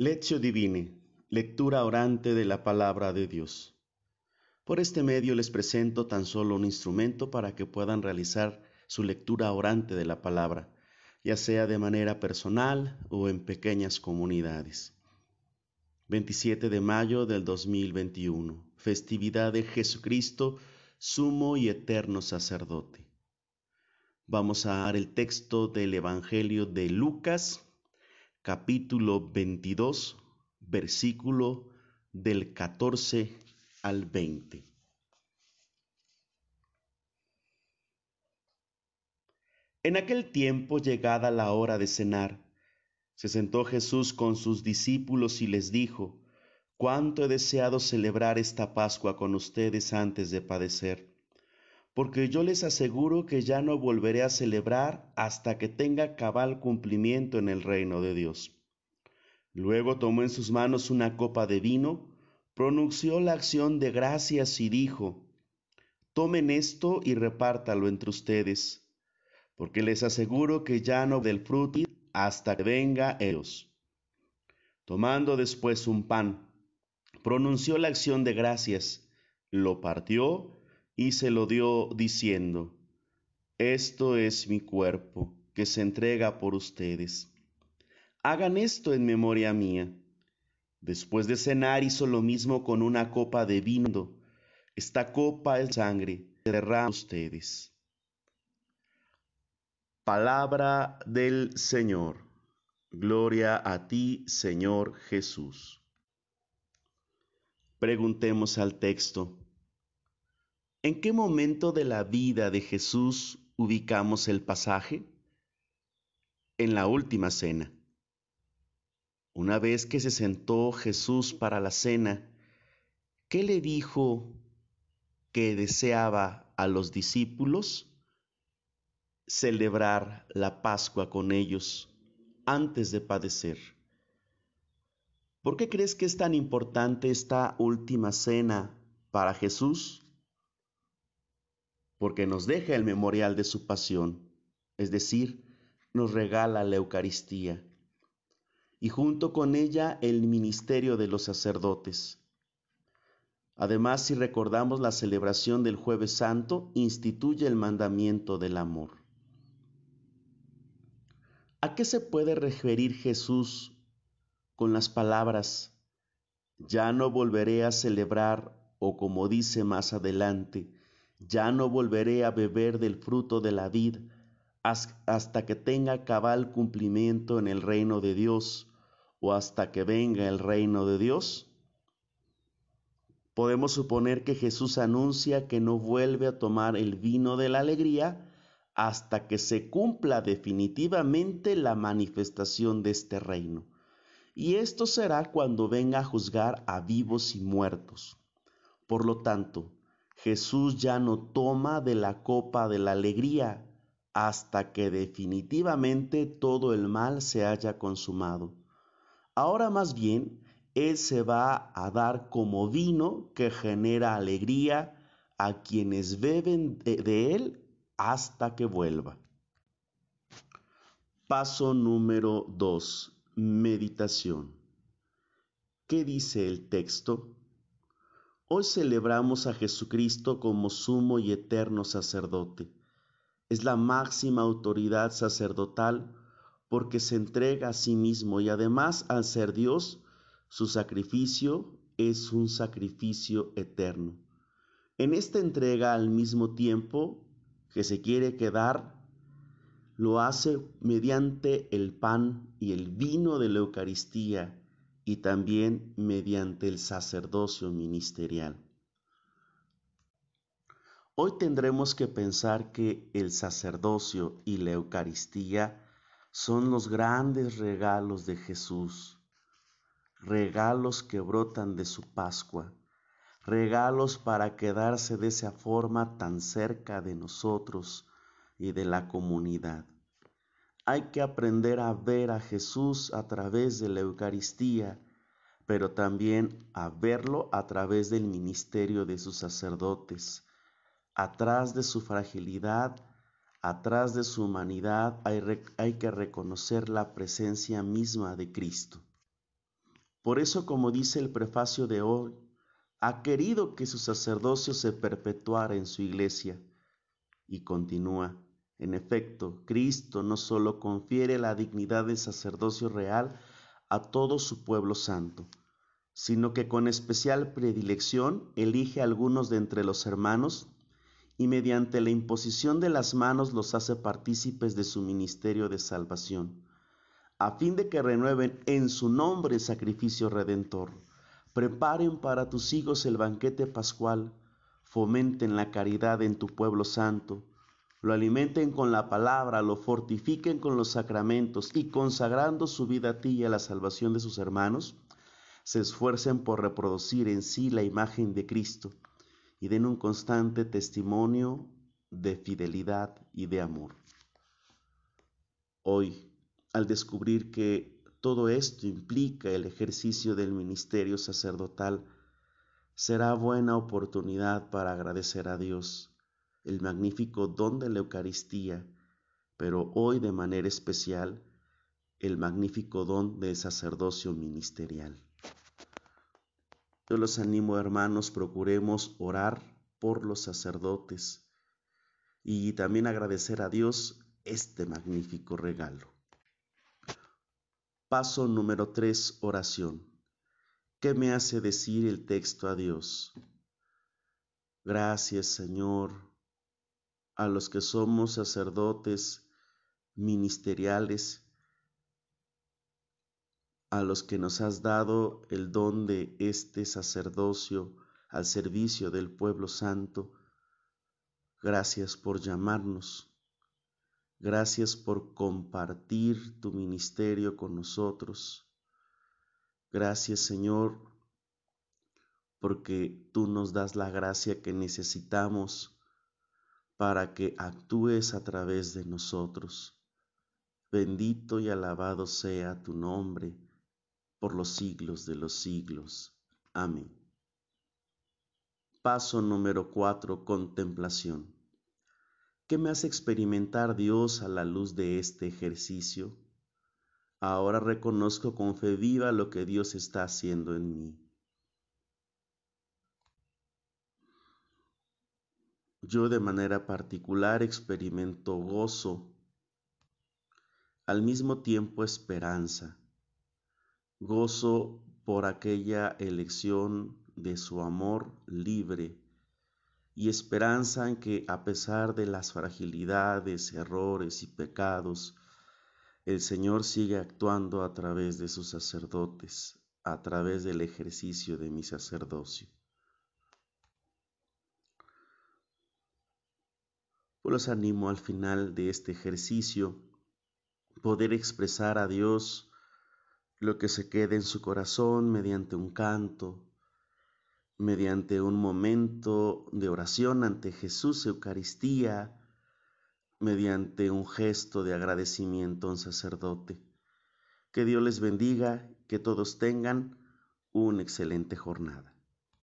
Lectio Divine, lectura orante de la palabra de Dios. Por este medio les presento tan solo un instrumento para que puedan realizar su lectura orante de la palabra, ya sea de manera personal o en pequeñas comunidades. 27 de mayo del 2021, festividad de Jesucristo, sumo y eterno sacerdote. Vamos a dar el texto del Evangelio de Lucas, capítulo 22, versículo del 14 al 20. En aquel tiempo, llegada la hora de cenar, se sentó Jesús con sus discípulos y les dijo, cuánto he deseado celebrar esta Pascua con ustedes antes de padecer, porque yo les aseguro que ya no volveré a celebrar hasta que tenga cabal cumplimiento en el reino de Dios. Luego tomó en sus manos una copa de vino, pronunció la acción de gracias y dijo, Tomen esto y repártalo entre ustedes, porque les aseguro que ya no del fruto hasta que venga ellos. Tomando después un pan, pronunció la acción de gracias, lo partió y se lo dio diciendo, Esto es mi cuerpo que se entrega por ustedes Hagan esto en memoria mía. Después de cenar hizo lo mismo con una copa de vino. Esta copa es sangre derrama ustedes. Palabra del Señor. Gloria a ti, Señor Jesús. Preguntemos al texto. ¿En qué momento de la vida de Jesús ubicamos el pasaje? En la última cena. Una vez que se sentó Jesús para la cena, ¿qué le dijo que deseaba a los discípulos? Celebrar la Pascua con ellos antes de padecer. ¿Por qué crees que es tan importante esta última cena para Jesús? Porque nos deja el memorial de su pasión, es decir, nos regala la Eucaristía y junto con ella el ministerio de los sacerdotes. Además, si recordamos la celebración del jueves santo, instituye el mandamiento del amor. ¿A qué se puede referir Jesús con las palabras, ya no volveré a celebrar o como dice más adelante, ya no volveré a beber del fruto de la vid hasta que tenga cabal cumplimiento en el reino de Dios o hasta que venga el reino de Dios? Podemos suponer que Jesús anuncia que no vuelve a tomar el vino de la alegría hasta que se cumpla definitivamente la manifestación de este reino. Y esto será cuando venga a juzgar a vivos y muertos. Por lo tanto, Jesús ya no toma de la copa de la alegría hasta que definitivamente todo el mal se haya consumado. Ahora más bien, Él se va a dar como vino que genera alegría a quienes beben de, Él hasta que vuelva. Paso número 2. Meditación. ¿Qué dice el texto? Hoy celebramos a Jesucristo como sumo y eterno sacerdote. Es la máxima autoridad sacerdotal porque se entrega a sí mismo y además al ser Dios, su sacrificio es un sacrificio eterno. En esta entrega al mismo tiempo que se quiere quedar, lo hace mediante el pan y el vino de la Eucaristía y también mediante el sacerdocio ministerial. Hoy tendremos que pensar que el sacerdocio y la Eucaristía son los grandes regalos de Jesús, regalos que brotan de su Pascua, regalos para quedarse de esa forma tan cerca de nosotros y de la comunidad. Hay que aprender a ver a Jesús a través de la Eucaristía, pero también a verlo a través del ministerio de sus sacerdotes, atrás de su fragilidad Atrás de su humanidad hay, que reconocer la presencia misma de Cristo. Por eso, como dice el prefacio de hoy, ha querido que su sacerdocio se perpetuara en su iglesia. Y continúa, en efecto, Cristo no solo confiere la dignidad de sacerdocio real a todo su pueblo santo, sino que con especial predilección elige a algunos de entre los hermanos y mediante la imposición de las manos los hace partícipes de su ministerio de salvación, a fin de que renueven en su nombre el sacrificio redentor, preparen para tus hijos el banquete pascual, fomenten la caridad en tu pueblo santo, lo alimenten con la palabra, lo fortifiquen con los sacramentos y consagrando su vida a ti y a la salvación de sus hermanos, se esfuercen por reproducir en sí la imagen de Cristo y den un constante testimonio de fidelidad y de amor. Hoy, al descubrir que todo esto implica el ejercicio del ministerio sacerdotal, será buena oportunidad para agradecer a Dios el magnífico don de la Eucaristía, pero hoy de manera especial el magnífico don del sacerdocio ministerial. Yo los animo, hermanos, procuremos orar por los sacerdotes y también agradecer a Dios este magnífico regalo. Paso número 3, oración. ¿Qué me hace decir el texto a Dios? Gracias, Señor, a los que somos sacerdotes ministeriales a los que nos has dado el don de este sacerdocio al servicio del pueblo santo. Gracias por llamarnos. Gracias por compartir tu ministerio con nosotros. Gracias Señor porque tú nos das la gracia que necesitamos para que actúes a través de nosotros. Bendito y alabado sea tu nombre por los siglos de los siglos. Amén. Paso número 4. Contemplación. ¿Qué me hace experimentar Dios a la luz de este ejercicio? Ahora reconozco con fe viva lo que Dios está haciendo en mí. Yo de manera particular experimento gozo, al mismo tiempo esperanza gozo por aquella elección de su amor libre y esperanza en que a pesar de las fragilidades, errores y pecados, el Señor sigue actuando a través de sus sacerdotes, a través del ejercicio de mi sacerdocio. Los animo al final de este ejercicio poder expresar a Dios lo que se quede en su corazón mediante un canto, mediante un momento de oración ante Jesús, Eucaristía, mediante un gesto de agradecimiento a un sacerdote. Que Dios les bendiga, que todos tengan una excelente jornada.